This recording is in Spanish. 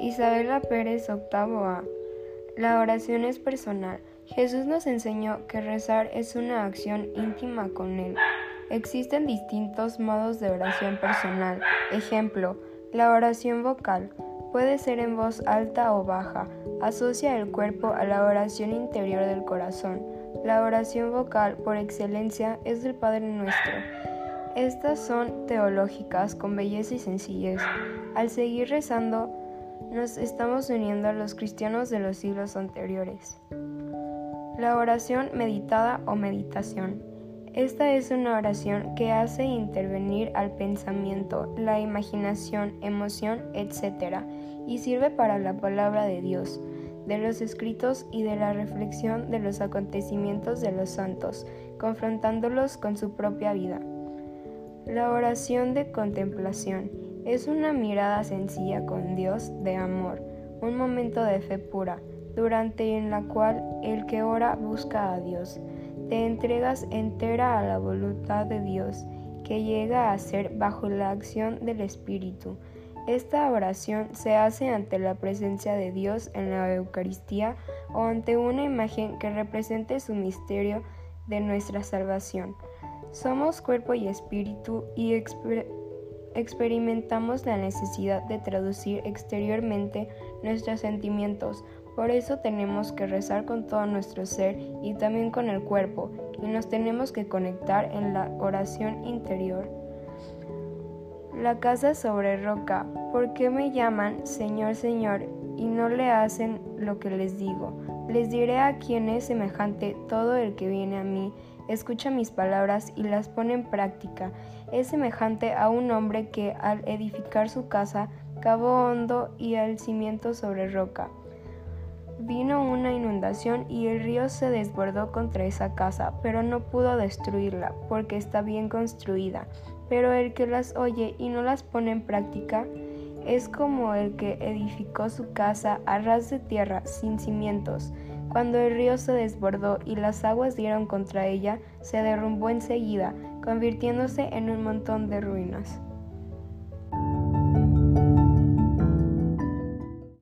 Isabela Pérez, octavo A. La oración es personal. Jesús nos enseñó que rezar es una acción íntima con Él. Existen distintos modos de oración personal. Ejemplo, la oración vocal. Puede ser en voz alta o baja. Asocia el cuerpo a la oración interior del corazón. La oración vocal por excelencia es del Padre Nuestro. Estas son teológicas con belleza y sencillez. Al seguir rezando, nos estamos uniendo a los cristianos de los siglos anteriores. La oración meditada o meditación. Esta es una oración que hace intervenir al pensamiento, la imaginación, emoción, etc. y sirve para la palabra de Dios, de los escritos y de la reflexión de los acontecimientos de los santos, confrontándolos con su propia vida. La oración de contemplación es una mirada sencilla con Dios de amor, un momento de fe pura, durante en la cual el que ora busca a Dios. Te entregas entera a la voluntad de Dios, que llega a ser bajo la acción del Espíritu. Esta oración se hace ante la presencia de Dios en la Eucaristía o ante una imagen que represente su misterio de nuestra salvación. Somos cuerpo y espíritu y experimentamos la necesidad de traducir exteriormente nuestros sentimientos. Por eso tenemos que rezar con todo nuestro ser y también con el cuerpo, y nos tenemos que conectar en la oración interior. La casa sobre roca. ¿Por qué me llaman Señor, Señor y no le hacen lo que les digo? Les diré a quien es semejante todo el que viene a mí escucha mis palabras y las pone en práctica. Es semejante a un hombre que al edificar su casa cavó hondo y al cimiento sobre roca. Vino una inundación y el río se desbordó contra esa casa, pero no pudo destruirla porque está bien construida. Pero el que las oye y no las pone en práctica es como el que edificó su casa a ras de tierra sin cimientos. Cuando el río se desbordó y las aguas dieron contra ella, se derrumbó enseguida, convirtiéndose en un montón de ruinas.